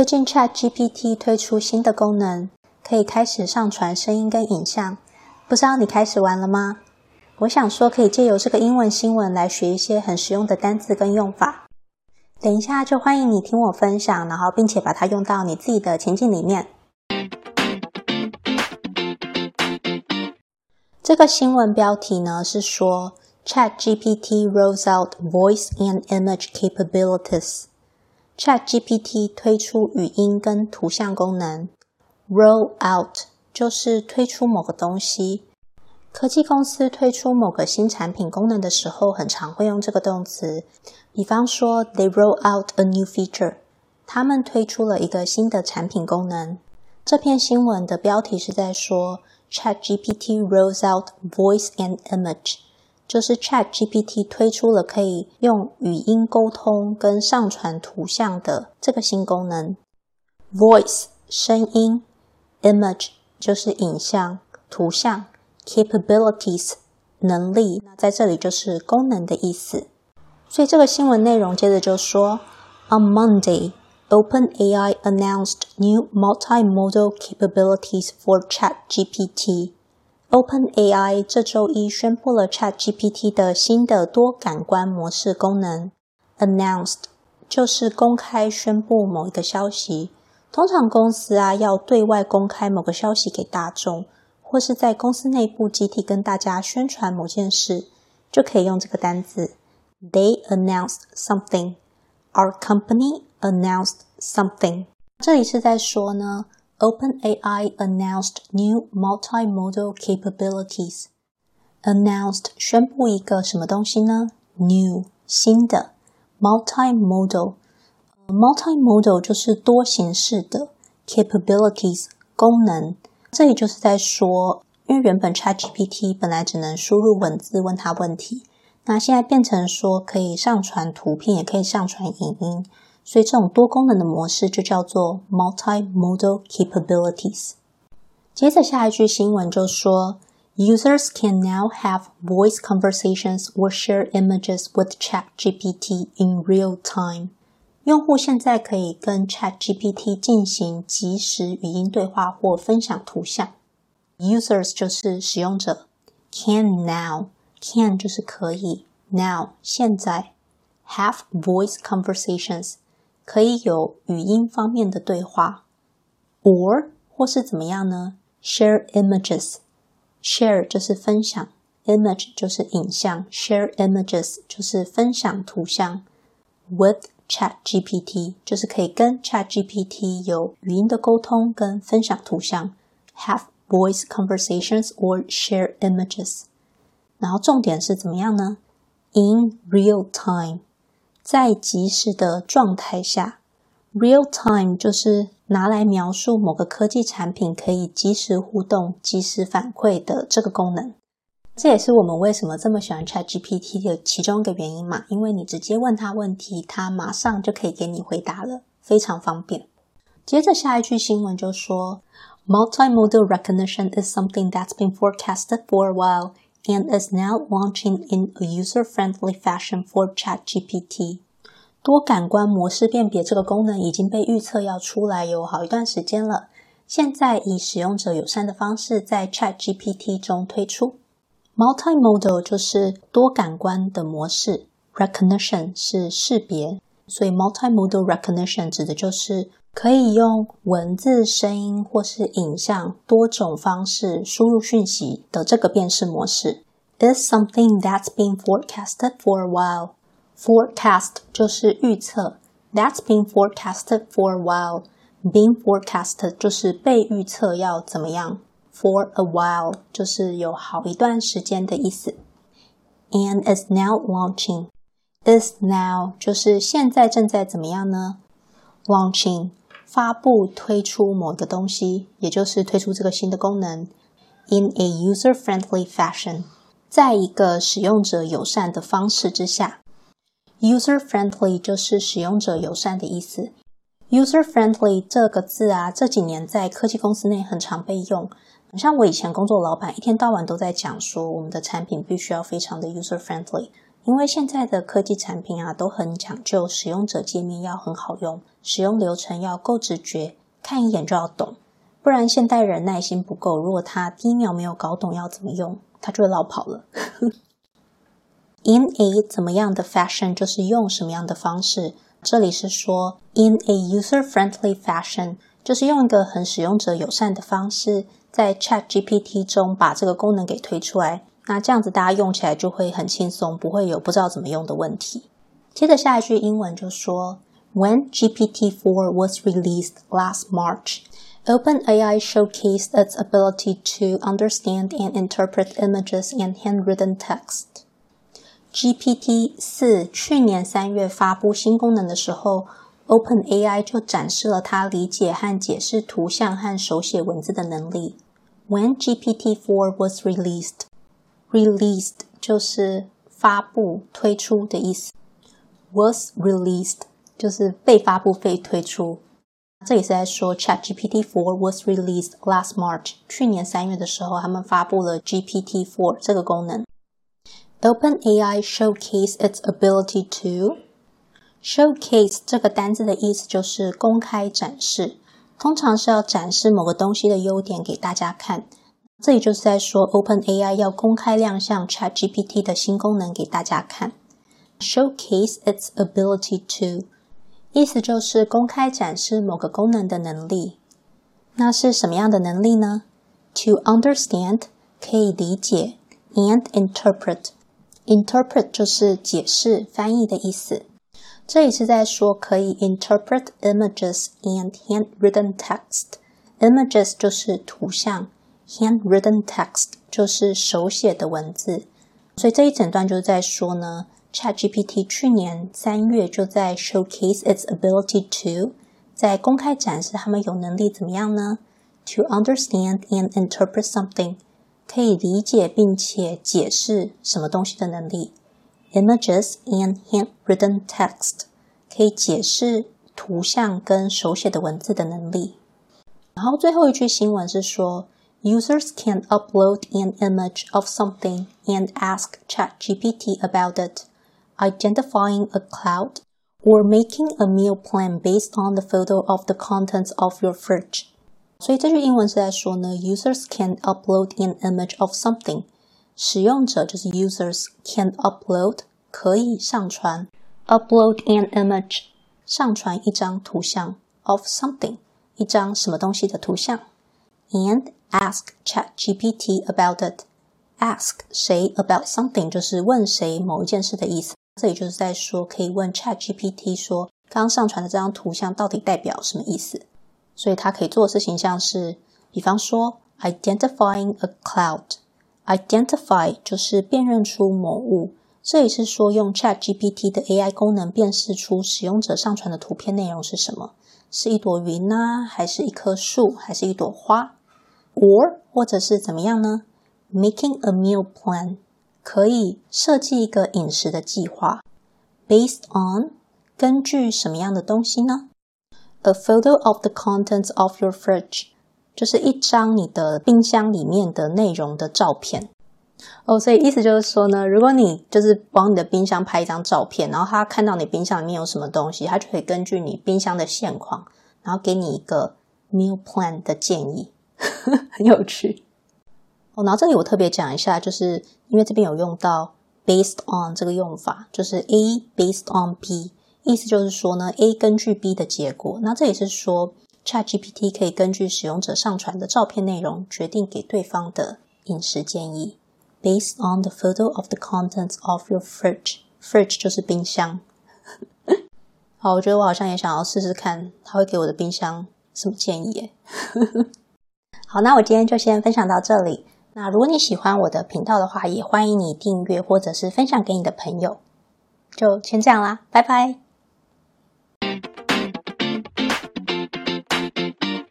最近 ChatGPT 推出新的功能，可以开始上传声音跟影像。不知道你开始玩了吗？我想说，可以借由这个英文新闻来学一些很实用的单字跟用法。等一下就欢迎你听我分享，然后并且把它用到你自己的情境里面。这个新闻标题呢是说 ChatGPT rolls out voice and image capabilities。ChatGPT 推出语音跟图像功能，roll out 就是推出某个东西。科技公司推出某个新产品功能的时候，很常会用这个动词。比方说，they roll out a new feature，他们推出了一个新的产品功能。这篇新闻的标题是在说 ChatGPT rolls out voice and image。就是 ChatGPT 推出了可以用语音沟通跟上传图像的这个新功能，Voice 声音，Image 就是影像、图像，Capabilities 能力，那在这里就是功能的意思。所以这个新闻内容接着就说，On Monday, OpenAI announced new multimodal capabilities for ChatGPT。OpenAI 这周一宣布了 ChatGPT 的新的多感官模式功能。Announced 就是公开宣布某一个消息。通常公司啊要对外公开某个消息给大众，或是在公司内部集体跟大家宣传某件事，就可以用这个单字。They announced something. Our company announced something. 这里是在说呢。OpenAI announced new multimodal capabilities. Announced 宣布一个什么东西呢？New 新的 multimodal。multimodal 就是多形式的 capabilities 功能。这里就是在说，因为原本 ChatGPT 本来只能输入文字问他问题，那现在变成说可以上传图片，也可以上传影音。所以这种多功能的模式就叫做 multimodal capabilities。接着下一句新闻就说，Users can now have voice conversations or share images with ChatGPT in real time。用户现在可以跟 ChatGPT 进行即时语音对话或分享图像。Users 就是使用者，can now can 就是可以，now 现在 have voice conversations。 可以有语音方面的对话，or 或是怎么样呢？Share images，share 就是分享，image 就是影像，share images 就是分享图像，with ChatGPT 就是可以跟 ChatGPT 有语音的沟通跟分享图像，have voice conversations or share images。然后重点是怎么样呢？In real time。在即时的状态下，real time 就是拿来描述某个科技产品可以即时互动、即时反馈的这个功能。这也是我们为什么这么喜欢 ChatGPT 的其中一个原因嘛，因为你直接问他问题，他马上就可以给你回答了，非常方便。接着下一句新闻就说，Multimodal recognition is something that's been forecasted for a while. And is now launching in a user-friendly fashion for ChatGPT。多感官模式辨别这个功能已经被预测要出来有好一段时间了，现在以使用者友善的方式在 ChatGPT 中推出。Multimodal 就是多感官的模式，Recognition 是识别，所以 Multimodal Recognition 指的就是可以用文字、声音或是影像多种方式输入讯息的这个辨识模式。Is something that's been forecasted for a while. Forecast 就是预测，That's been forecasted for a while. Being forecasted 就是被预测要怎么样，For a while 就是有好一段时间的意思。And is now launching. Is now 就是现在正在怎么样呢？Launching 发布推出某个东西，也就是推出这个新的功能，in a user-friendly fashion，在一个使用者友善的方式之下。User-friendly 就是使用者友善的意思。User-friendly 这个字啊，这几年在科技公司内很常被用。像我以前工作老板，一天到晚都在讲说，我们的产品必须要非常的 user-friendly，因为现在的科技产品啊，都很讲究使用者界面要很好用，使用流程要够直觉，看一眼就要懂。不然现代人耐心不够，如果他第一秒没有搞懂要怎么用，他就会落跑了。In a 怎么样的 fashion 就是用什么样的方式。这里是说 in a user-friendly fashion，就是用一个很使用者友善的方式，在 ChatGPT 中把这个功能给推出来。那这样子大家用起来就会很轻松，不会有不知道怎么用的问题。接着下一句英文就说：When GPT-4 was released last March, OpenAI showcased its ability to understand and interpret images and handwritten text. GPT 四去年三月发布新功能的时候 ，OpenAI 就展示了它理解和解释图像和手写文字的能力。When GPT-4 was released, released 就是发布、推出的意思，was released 就是被发布、被推出。这里是在说 ChatGPT-4 was released last March，去年三月的时候，他们发布了 GPT-4 这个功能。OpenAI showcase its ability to showcase 这个单字的意思就是公开展示，通常是要展示某个东西的优点给大家看。这里就是在说 OpenAI 要公开亮相 ChatGPT 的新功能给大家看。Showcase its ability to 意思就是公开展示某个功能的能力。那是什么样的能力呢？To understand 可以理解，and interpret interpret 就是解释、翻译的意思。这里是在说可以 interpret images and handwritten text。images 就是图像，handwritten text 就是手写的文字。所以这一整段就是在说呢。ChatGPT 去年三月就在 showcase its ability to 在公开展示他们有能力怎么样呢？To understand and interpret something 可以理解并且解释什么东西的能力。 Images and handwritten text 可以解释图像跟手写的文字的能力。然后最后一句新闻是说，Users can upload an image of something and ask ChatGPT about it。Identifying a cloud or making a meal plan based on the photo of the contents of your fridge。所以这句英文是在说呢，Users can upload an image of something。 使用者就是 Users can upload 可以上传 upload an image 上传一张图像 of something 一张什么东西的图像，and ask ChatGPT about it。ask 谁 about something 就是问谁某一件事的意思。这里就是在说，可以问 ChatGPT 说，刚刚上传的这张图像到底代表什么意思？所以它可以做的事情像是，比方说，identifying a identify 就是辨认出某物。这也是说用 ChatGPT 的 AI 功能辨识出使用者上传的图片内容是什么，是一朵云呢，还是一棵树，还是一朵花。Or 或者是怎么样呢？Making a meal plan 可以设计一个饮食的计划。Based on 根据什么样的东西呢？A photo of the contents of your fridge。就是一张你的冰箱里面的内容的照片。哦，所以意思就是说呢，如果你就是往你的冰箱拍一张照片，然后他看到你冰箱里面有什么东西，他就可以根据你冰箱的现况，然后给你一个 meal plan 的建议，很有趣。哦，然后这里我特别讲一下，就是因为这边有用到 based on 这个用法，就是 A based on B，意思就是说呢，A 根据 B 的结果。那这里是说 ChatGPT 可以根据使用者上传的照片内容，决定给对方的饮食建议。Based on the photo of the contents of your fridge，fridge 就是冰箱。好，我觉得我好像也想要试试看，他会给我的冰箱什么建议耶？好，那我今天就先分享到这里。那如果你喜欢我的频道的话，也欢迎你订阅或者是分享给你的朋友。就先这样啦，拜拜。